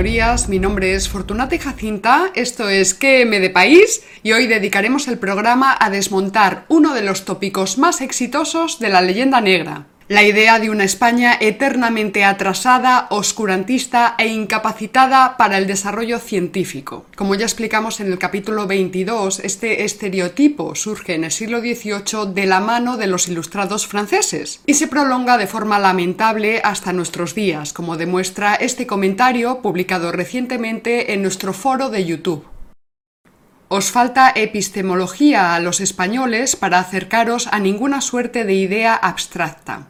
Señorías. Mi nombre es Fortunata Jacinta. Esto es QM de País y hoy dedicaremos el programa a desmontar uno de los tópicos más exitosos de la leyenda negra, la idea de una España eternamente atrasada, oscurantista e incapacitada para el desarrollo científico. Como ya explicamos en el capítulo 22, este estereotipo surge en el siglo XVIII de la mano de los ilustrados franceses y se prolonga de forma lamentable hasta nuestros días, como demuestra este comentario publicado recientemente en nuestro foro de YouTube. Os falta epistemología a los españoles para acercaros a ninguna suerte de idea abstracta.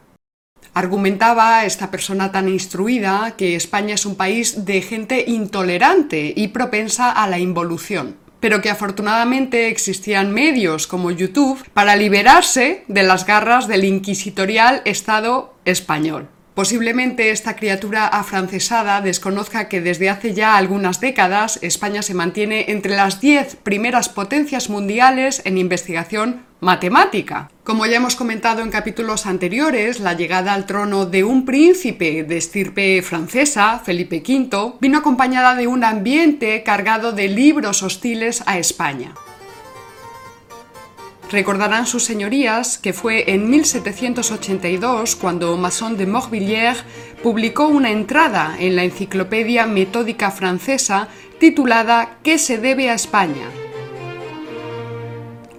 Argumentaba esta persona tan instruida que España es un país de gente intolerante y propensa a la involución pero que afortunadamente existían medios como YouTube para liberarse de las garras del inquisitorial Estado español. Posiblemente esta criatura afrancesada desconozca que desde hace ya algunas décadas España se mantiene entre las diez primeras potencias mundiales en investigación matemática. Como ya hemos comentado en capítulos anteriores, la llegada al trono de un príncipe de estirpe francesa, Felipe V, vino acompañada de un ambiente cargado de libros hostiles a España. Recordarán sus señorías que fue en 1782 cuando Masson de Morvilliers publicó una entrada en la Enciclopedia Metódica Francesa titulada ¿Qué se debe a España?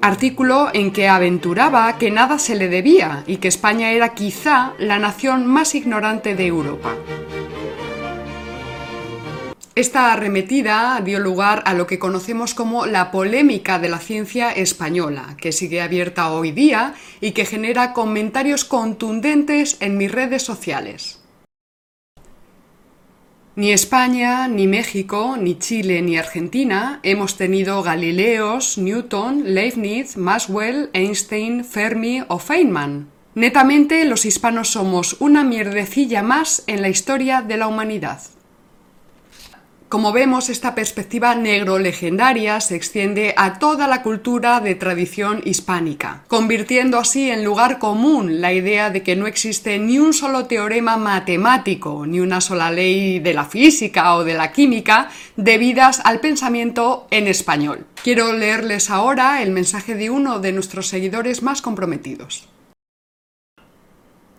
Artículo en que aventuraba que nada se le debía y que España era quizá la nación más ignorante de Europa. Esta arremetida dio lugar a lo que conocemos como la polémica de la ciencia española, que sigue abierta hoy día y que genera comentarios contundentes en mis redes sociales. Ni España, ni México, ni Chile, ni Argentina hemos tenido Galileos, Newton, Leibniz, Maxwell, Einstein, Fermi o Feynman. Netamente los hispanos somos una mierdecilla más en la historia de la humanidad. Como vemos, esta perspectiva negro-legendaria se extiende a toda la cultura de tradición hispánica, convirtiendo así en lugar común la idea de que no existe ni un solo teorema matemático, ni una sola ley de la física o de la química debidas al pensamiento en español. Quiero leerles ahora el mensaje de uno de nuestros seguidores más comprometidos.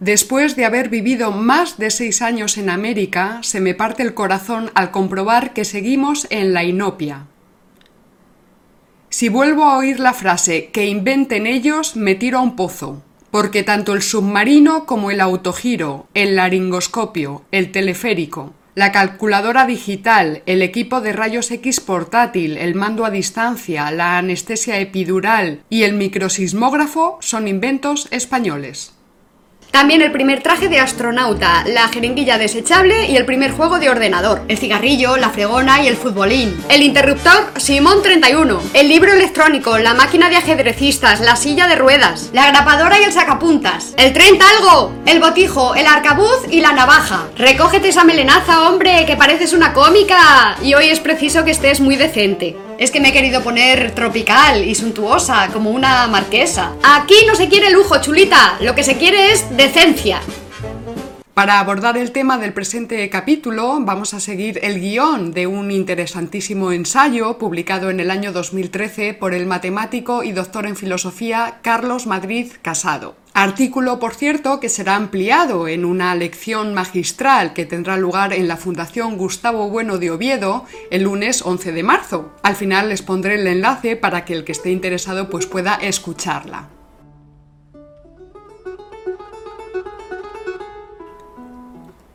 Después de haber vivido más de seis años en América, se me parte el corazón al comprobar que seguimos en la inopia. Si vuelvo a oír la frase que inventen ellos, me tiro a un pozo, porque tanto el submarino como el autogiro, el laringoscopio, el teleférico, la calculadora digital, el equipo de rayos X portátil, el mando a distancia, la anestesia epidural y el microsismógrafo son inventos españoles. También el primer traje de astronauta, la jeringuilla desechable y el primer juego de ordenador, el cigarrillo, la fregona y el futbolín, el interruptor Simón 31, el libro electrónico, la máquina de ajedrecistas, la silla de ruedas, la grapadora y el sacapuntas, el tren talgo, el botijo, el arcabuz y la navaja. Recógete esa melenaza, hombre, que pareces una cómica. Y hoy es preciso que estés muy decente. Es que me he querido poner tropical y suntuosa, como una marquesa. Aquí no se quiere lujo, chulita. Lo que se quiere es decencia. Para abordar el tema del presente capítulo, vamos a seguir el guion de un interesantísimo ensayo publicado en el año 2013 por el matemático y doctor en filosofía Carlos Madrid Casado. Artículo, por cierto, que será ampliado en una lección magistral que tendrá lugar en la Fundación Gustavo Bueno de Oviedo el lunes 11 de marzo. Al final les pondré el enlace para que el que esté interesado pues pueda escucharla.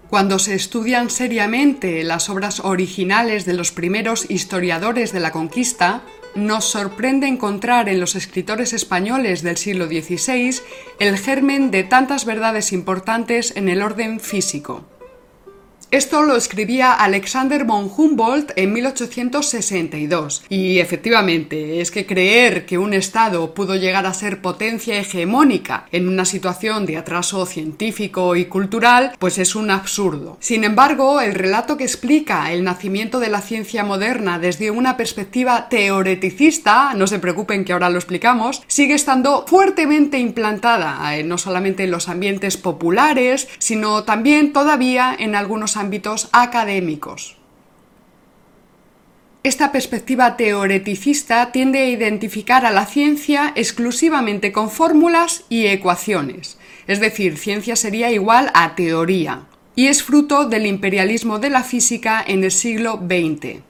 Cuando se estudian seriamente las obras originales de los primeros historiadores de la conquista, nos sorprende encontrar en los escritores españoles del siglo XVI el germen de tantas verdades importantes en el orden físico. Esto lo escribía Alexander von Humboldt en 1862. Y efectivamente, es que creer que un Estado pudo llegar a ser potencia hegemónica en una situación de atraso científico y cultural, pues es un absurdo. Sin embargo, el relato que explica el nacimiento de la ciencia moderna desde una perspectiva teoreticista, no se preocupen que ahora lo explicamos, sigue estando fuertemente implantada, eh, no solamente en los ambientes populares, sino también todavía en algunos ámbitos académicos. Esta perspectiva teoreticista tiende a identificar a la ciencia exclusivamente con fórmulas y ecuaciones, es decir, ciencia sería igual a teoría, y es fruto del imperialismo de la física en el siglo XX.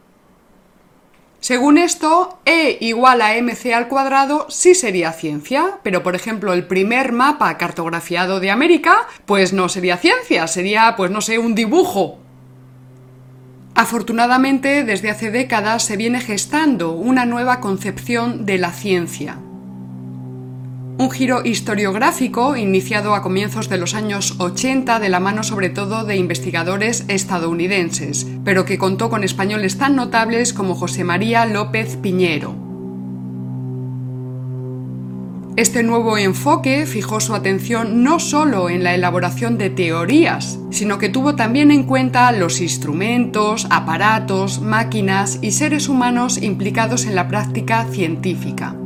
Según esto, E igual a mc al cuadrado sí sería ciencia, pero por ejemplo el primer mapa cartografiado de América, pues no sería ciencia, sería, pues no sé, un dibujo. Afortunadamente, desde hace décadas se viene gestando una nueva concepción de la ciencia un giro historiográfico iniciado a comienzos de los años 80 de la mano sobre todo de investigadores estadounidenses, pero que contó con españoles tan notables como José María López Piñero. Este nuevo enfoque fijó su atención no solo en la elaboración de teorías, sino que tuvo también en cuenta los instrumentos, aparatos, máquinas y seres humanos implicados en la práctica científica.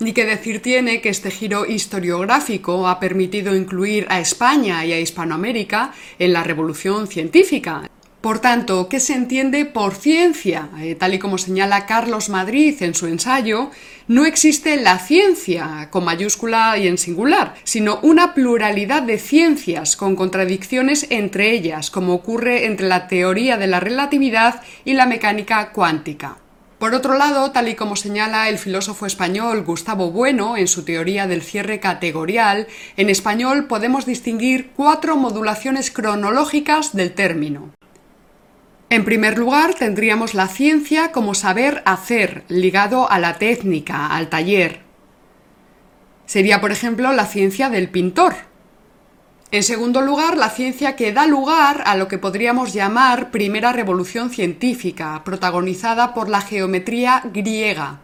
Ni que decir tiene que este giro historiográfico ha permitido incluir a España y a Hispanoamérica en la revolución científica. Por tanto, ¿qué se entiende por ciencia? Eh, tal y como señala Carlos Madrid en su ensayo, no existe la ciencia con mayúscula y en singular, sino una pluralidad de ciencias con contradicciones entre ellas, como ocurre entre la teoría de la relatividad y la mecánica cuántica. Por otro lado, tal y como señala el filósofo español Gustavo Bueno en su teoría del cierre categorial, en español podemos distinguir cuatro modulaciones cronológicas del término. En primer lugar, tendríamos la ciencia como saber hacer, ligado a la técnica, al taller. Sería, por ejemplo, la ciencia del pintor, en segundo lugar, la ciencia que da lugar a lo que podríamos llamar primera revolución científica, protagonizada por la geometría griega.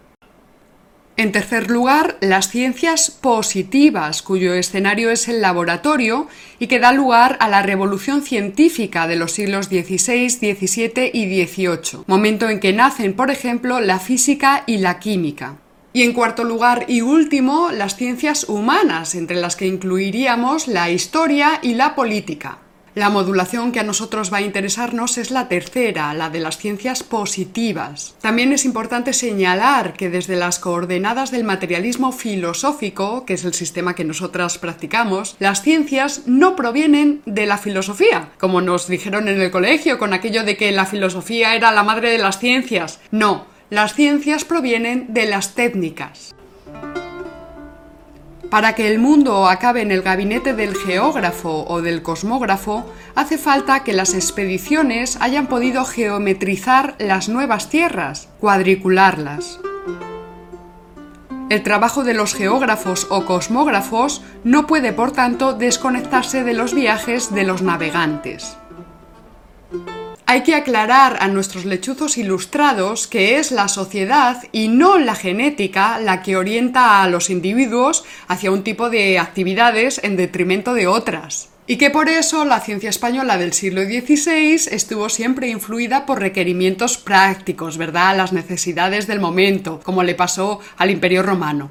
En tercer lugar, las ciencias positivas, cuyo escenario es el laboratorio y que da lugar a la revolución científica de los siglos XVI, XVII y XVIII, momento en que nacen, por ejemplo, la física y la química. Y en cuarto lugar y último, las ciencias humanas, entre las que incluiríamos la historia y la política. La modulación que a nosotros va a interesarnos es la tercera, la de las ciencias positivas. También es importante señalar que desde las coordenadas del materialismo filosófico, que es el sistema que nosotras practicamos, las ciencias no provienen de la filosofía, como nos dijeron en el colegio con aquello de que la filosofía era la madre de las ciencias. No, las ciencias provienen de las técnicas. Para que el mundo acabe en el gabinete del geógrafo o del cosmógrafo, hace falta que las expediciones hayan podido geometrizar las nuevas tierras, cuadricularlas. El trabajo de los geógrafos o cosmógrafos no puede, por tanto, desconectarse de los viajes de los navegantes. Hay que aclarar a nuestros lechuzos ilustrados que es la sociedad y no la genética la que orienta a los individuos hacia un tipo de actividades en detrimento de otras. Y que por eso la ciencia española del siglo XVI estuvo siempre influida por requerimientos prácticos, ¿verdad? Las necesidades del momento, como le pasó al Imperio Romano.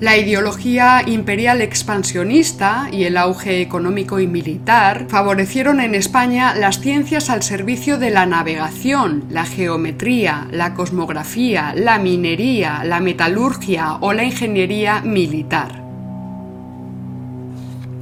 La ideología imperial expansionista y el auge económico y militar favorecieron en España las ciencias al servicio de la navegación, la geometría, la cosmografía, la minería, la metalurgia o la ingeniería militar.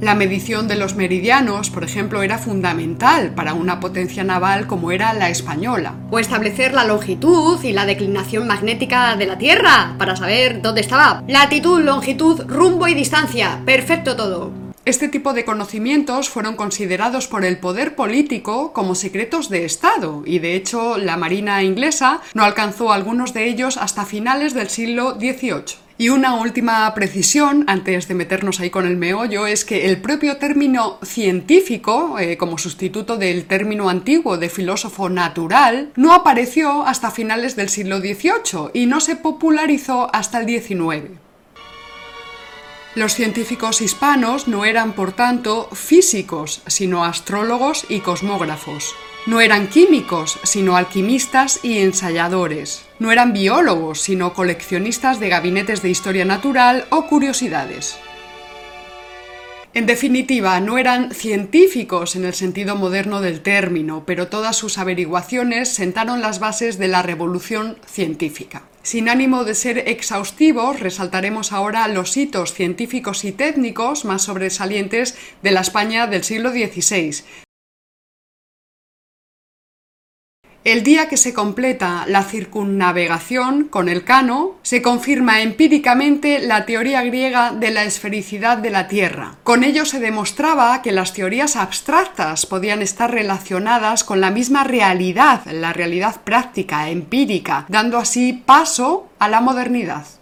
La medición de los meridianos, por ejemplo, era fundamental para una potencia naval como era la española. O establecer la longitud y la declinación magnética de la Tierra, para saber dónde estaba. Latitud, longitud, rumbo y distancia. Perfecto todo. Este tipo de conocimientos fueron considerados por el poder político como secretos de Estado y de hecho la Marina inglesa no alcanzó algunos de ellos hasta finales del siglo XVIII. Y una última precisión, antes de meternos ahí con el meollo, es que el propio término científico, eh, como sustituto del término antiguo de filósofo natural, no apareció hasta finales del siglo XVIII y no se popularizó hasta el XIX. Los científicos hispanos no eran, por tanto, físicos, sino astrólogos y cosmógrafos. No eran químicos, sino alquimistas y ensayadores. No eran biólogos, sino coleccionistas de gabinetes de historia natural o curiosidades. En definitiva, no eran científicos en el sentido moderno del término, pero todas sus averiguaciones sentaron las bases de la revolución científica. Sin ánimo de ser exhaustivos, resaltaremos ahora los hitos científicos y técnicos más sobresalientes de la España del siglo XVI, El día que se completa la circunnavegación con el Cano, se confirma empíricamente la teoría griega de la esfericidad de la Tierra. Con ello se demostraba que las teorías abstractas podían estar relacionadas con la misma realidad, la realidad práctica, empírica, dando así paso a la modernidad.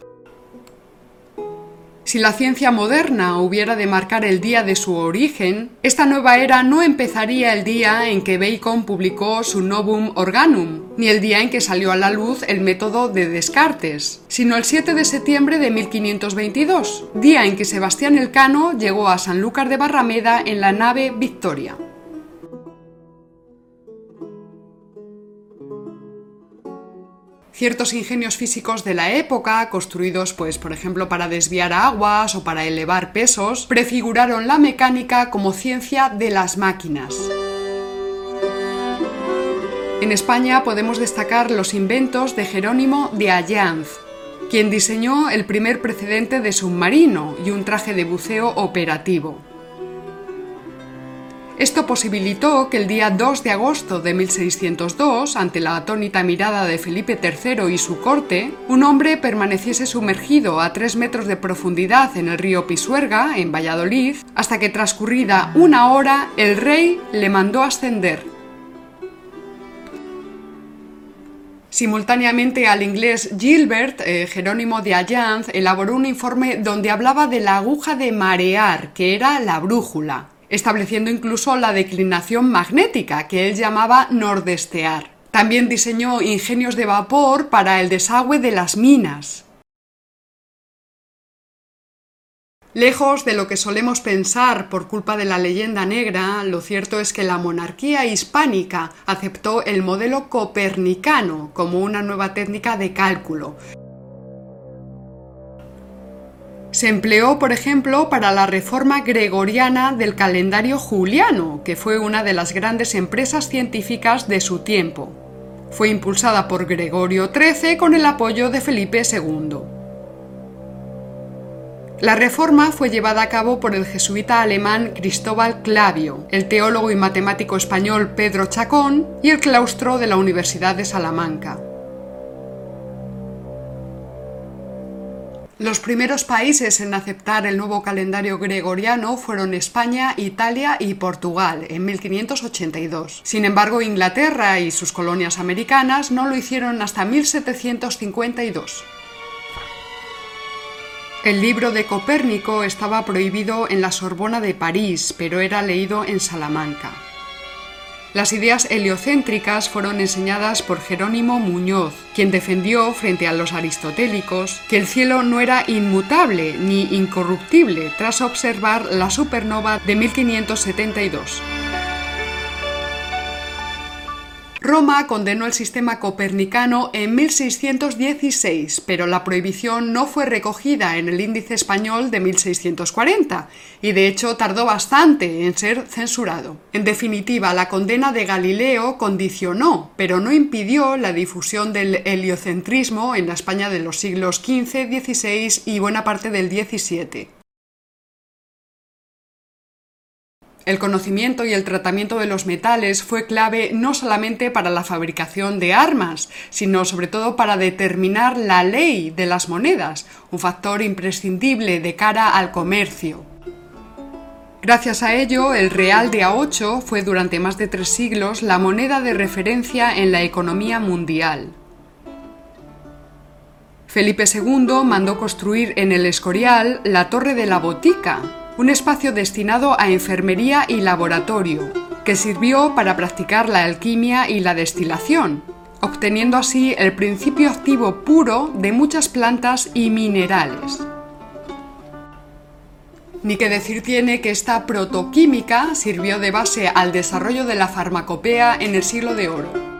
Si la ciencia moderna hubiera de marcar el día de su origen, esta nueva era no empezaría el día en que Bacon publicó su Novum Organum, ni el día en que salió a la luz el método de Descartes, sino el 7 de septiembre de 1522, día en que Sebastián Elcano llegó a Sanlúcar de Barrameda en la nave Victoria. Ciertos ingenios físicos de la época, construidos pues por ejemplo para desviar aguas o para elevar pesos, prefiguraron la mecánica como ciencia de las máquinas. En España podemos destacar los inventos de Jerónimo de Allanz, quien diseñó el primer precedente de submarino y un traje de buceo operativo. Esto posibilitó que el día 2 de agosto de 1602, ante la atónita mirada de Felipe III y su corte, un hombre permaneciese sumergido a 3 metros de profundidad en el río Pisuerga, en Valladolid, hasta que transcurrida una hora el rey le mandó ascender. Simultáneamente al inglés Gilbert, eh, Jerónimo de Allanz, elaboró un informe donde hablaba de la aguja de marear, que era la brújula estableciendo incluso la declinación magnética, que él llamaba nordestear. También diseñó ingenios de vapor para el desagüe de las minas. Lejos de lo que solemos pensar por culpa de la leyenda negra, lo cierto es que la monarquía hispánica aceptó el modelo copernicano como una nueva técnica de cálculo, se empleó, por ejemplo, para la reforma gregoriana del calendario juliano, que fue una de las grandes empresas científicas de su tiempo. Fue impulsada por Gregorio XIII con el apoyo de Felipe II. La reforma fue llevada a cabo por el jesuita alemán Cristóbal Clavio, el teólogo y matemático español Pedro Chacón y el claustro de la Universidad de Salamanca. Los primeros países en aceptar el nuevo calendario gregoriano fueron España, Italia y Portugal en 1582. Sin embargo, Inglaterra y sus colonias americanas no lo hicieron hasta 1752. El libro de Copérnico estaba prohibido en la Sorbona de París, pero era leído en Salamanca. Las ideas heliocéntricas fueron enseñadas por Jerónimo Muñoz, quien defendió frente a los aristotélicos que el cielo no era inmutable ni incorruptible tras observar la supernova de 1572. Roma condenó el sistema copernicano en 1616, pero la prohibición no fue recogida en el índice español de 1640 y de hecho tardó bastante en ser censurado. En definitiva, la condena de Galileo condicionó, pero no impidió la difusión del heliocentrismo en la España de los siglos XV, XVI y buena parte del XVII. El conocimiento y el tratamiento de los metales fue clave no solamente para la fabricación de armas, sino sobre todo para determinar la ley de las monedas, un factor imprescindible de cara al comercio. Gracias a ello, el real de A8 fue durante más de tres siglos la moneda de referencia en la economía mundial. Felipe II mandó construir en el Escorial la Torre de la Botica, un espacio destinado a enfermería y laboratorio, que sirvió para practicar la alquimia y la destilación, obteniendo así el principio activo puro de muchas plantas y minerales. Ni que decir tiene que esta protoquímica sirvió de base al desarrollo de la farmacopea en el siglo de oro.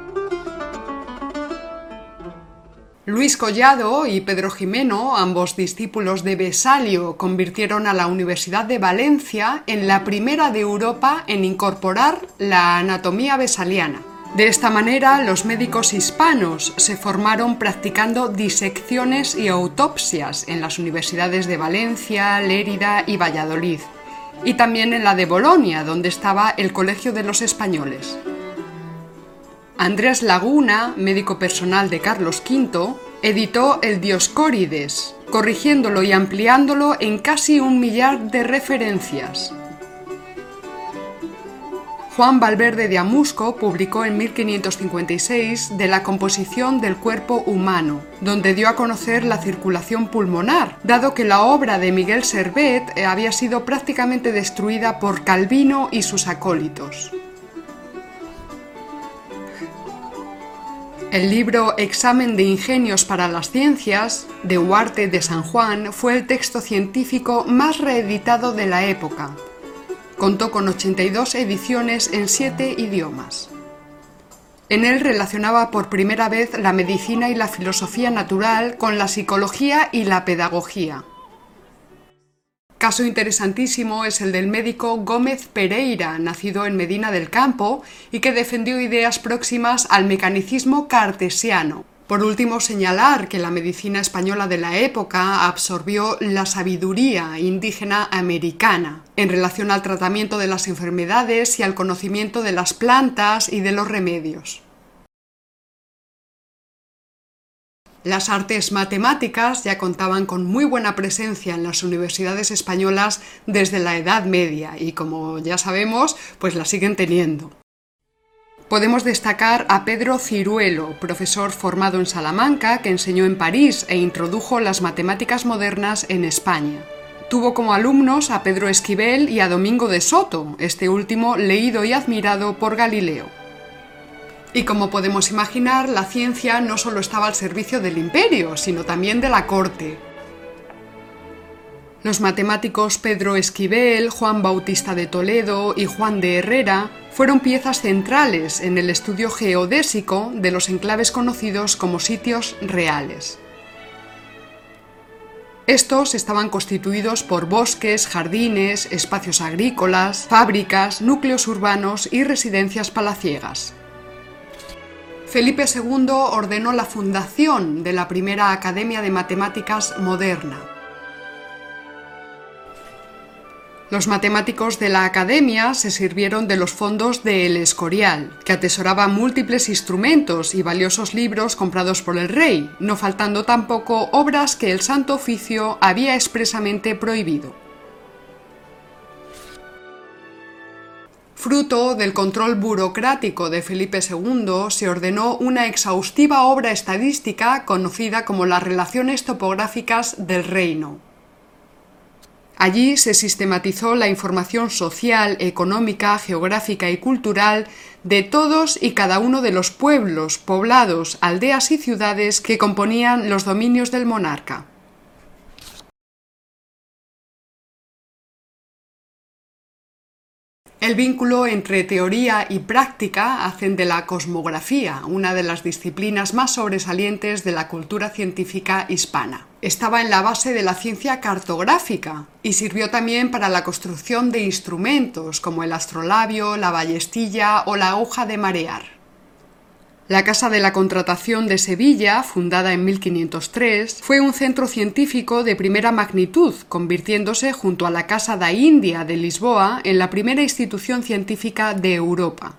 Luis Collado y Pedro Jimeno, ambos discípulos de Besalio, convirtieron a la Universidad de Valencia en la primera de Europa en incorporar la anatomía besaliana. De esta manera, los médicos hispanos se formaron practicando disecciones y autopsias en las universidades de Valencia, Lérida y Valladolid, y también en la de Bolonia, donde estaba el Colegio de los Españoles. Andrés Laguna, médico personal de Carlos V, editó el Dioscórides, corrigiéndolo y ampliándolo en casi un millar de referencias. Juan Valverde de Amusco publicó en 1556 de la composición del cuerpo humano, donde dio a conocer la circulación pulmonar, dado que la obra de Miguel Servet había sido prácticamente destruida por Calvino y sus acólitos. El libro Examen de Ingenios para las Ciencias, de Huarte de San Juan, fue el texto científico más reeditado de la época. Contó con 82 ediciones en siete idiomas. En él relacionaba por primera vez la medicina y la filosofía natural con la psicología y la pedagogía. Caso interesantísimo es el del médico Gómez Pereira, nacido en Medina del Campo y que defendió ideas próximas al mecanicismo cartesiano. Por último, señalar que la medicina española de la época absorbió la sabiduría indígena americana en relación al tratamiento de las enfermedades y al conocimiento de las plantas y de los remedios. Las artes matemáticas ya contaban con muy buena presencia en las universidades españolas desde la Edad Media y como ya sabemos, pues la siguen teniendo. Podemos destacar a Pedro Ciruelo, profesor formado en Salamanca, que enseñó en París e introdujo las matemáticas modernas en España. Tuvo como alumnos a Pedro Esquivel y a Domingo de Soto, este último leído y admirado por Galileo. Y como podemos imaginar, la ciencia no solo estaba al servicio del imperio, sino también de la corte. Los matemáticos Pedro Esquivel, Juan Bautista de Toledo y Juan de Herrera fueron piezas centrales en el estudio geodésico de los enclaves conocidos como sitios reales. Estos estaban constituidos por bosques, jardines, espacios agrícolas, fábricas, núcleos urbanos y residencias palaciegas. Felipe II ordenó la fundación de la primera Academia de Matemáticas moderna. Los matemáticos de la Academia se sirvieron de los fondos de El Escorial, que atesoraba múltiples instrumentos y valiosos libros comprados por el rey, no faltando tampoco obras que el Santo Oficio había expresamente prohibido. Fruto del control burocrático de Felipe II, se ordenó una exhaustiva obra estadística conocida como las relaciones topográficas del reino. Allí se sistematizó la información social, económica, geográfica y cultural de todos y cada uno de los pueblos, poblados, aldeas y ciudades que componían los dominios del monarca. El vínculo entre teoría y práctica hacen de la cosmografía una de las disciplinas más sobresalientes de la cultura científica hispana. Estaba en la base de la ciencia cartográfica y sirvió también para la construcción de instrumentos como el astrolabio, la ballestilla o la aguja de marear. La Casa de la Contratación de Sevilla, fundada en 1503, fue un centro científico de primera magnitud, convirtiéndose junto a la Casa da India de Lisboa en la primera institución científica de Europa.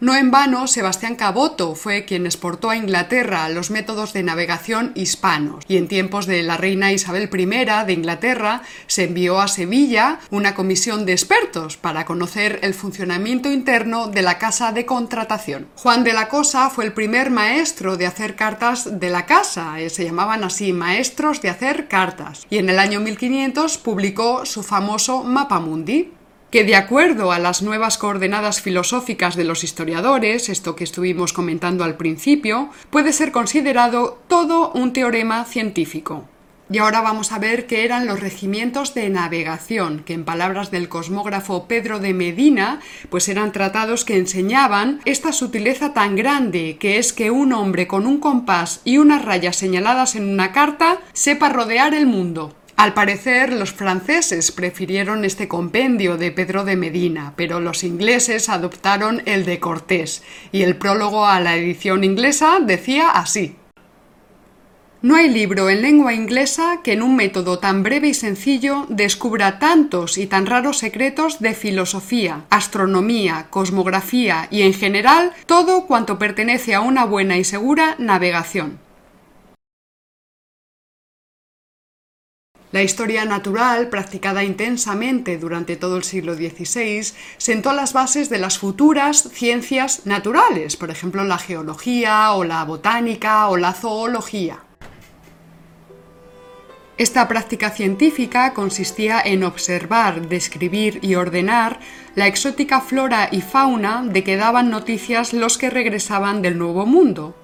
No en vano, Sebastián Caboto fue quien exportó a Inglaterra los métodos de navegación hispanos, y en tiempos de la reina Isabel I de Inglaterra se envió a Sevilla una comisión de expertos para conocer el funcionamiento interno de la casa de contratación. Juan de la Cosa fue el primer maestro de hacer cartas de la casa, eh, se llamaban así maestros de hacer cartas, y en el año 1500 publicó su famoso Mapamundi que de acuerdo a las nuevas coordenadas filosóficas de los historiadores, esto que estuvimos comentando al principio, puede ser considerado todo un teorema científico. Y ahora vamos a ver qué eran los regimientos de navegación, que en palabras del cosmógrafo Pedro de Medina, pues eran tratados que enseñaban esta sutileza tan grande que es que un hombre con un compás y unas rayas señaladas en una carta sepa rodear el mundo. Al parecer, los franceses prefirieron este compendio de Pedro de Medina, pero los ingleses adoptaron el de Cortés, y el prólogo a la edición inglesa decía así. No hay libro en lengua inglesa que en un método tan breve y sencillo descubra tantos y tan raros secretos de filosofía, astronomía, cosmografía y en general todo cuanto pertenece a una buena y segura navegación. La historia natural, practicada intensamente durante todo el siglo XVI, sentó las bases de las futuras ciencias naturales, por ejemplo la geología o la botánica o la zoología. Esta práctica científica consistía en observar, describir y ordenar la exótica flora y fauna de que daban noticias los que regresaban del Nuevo Mundo.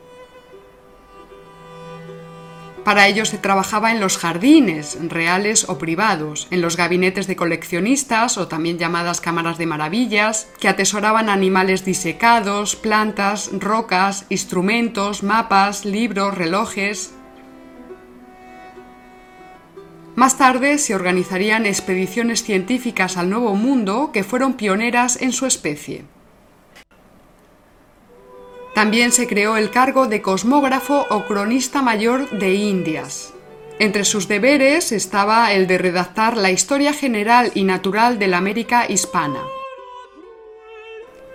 Para ello se trabajaba en los jardines, reales o privados, en los gabinetes de coleccionistas o también llamadas cámaras de maravillas, que atesoraban animales disecados, plantas, rocas, instrumentos, mapas, libros, relojes, más tarde se organizarían expediciones científicas al Nuevo Mundo que fueron pioneras en su especie. También se creó el cargo de cosmógrafo o cronista mayor de Indias. Entre sus deberes estaba el de redactar la historia general y natural de la América hispana.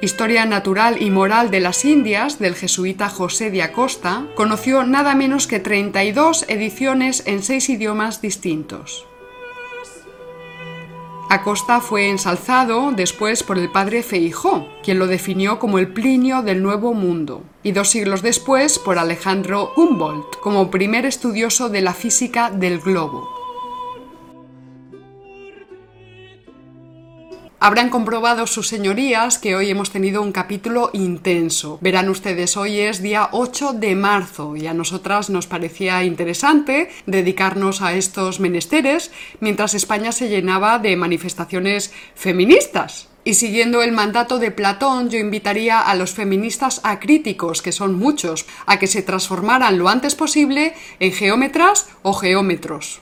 Historia Natural y Moral de las Indias del jesuita José de Acosta conoció nada menos que 32 ediciones en seis idiomas distintos. Acosta fue ensalzado después por el padre Feijó, quien lo definió como el Plinio del Nuevo Mundo, y dos siglos después por Alejandro Humboldt como primer estudioso de la física del globo. Habrán comprobado sus señorías que hoy hemos tenido un capítulo intenso. Verán ustedes, hoy es día 8 de marzo y a nosotras nos parecía interesante dedicarnos a estos menesteres mientras España se llenaba de manifestaciones feministas. Y siguiendo el mandato de Platón, yo invitaría a los feministas acríticos, que son muchos, a que se transformaran lo antes posible en geómetras o geómetros.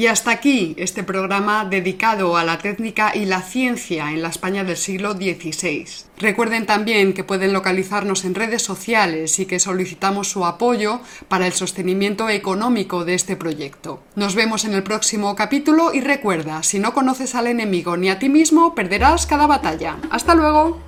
Y hasta aquí este programa dedicado a la técnica y la ciencia en la España del siglo XVI. Recuerden también que pueden localizarnos en redes sociales y que solicitamos su apoyo para el sostenimiento económico de este proyecto. Nos vemos en el próximo capítulo y recuerda, si no conoces al enemigo ni a ti mismo, perderás cada batalla. ¡Hasta luego!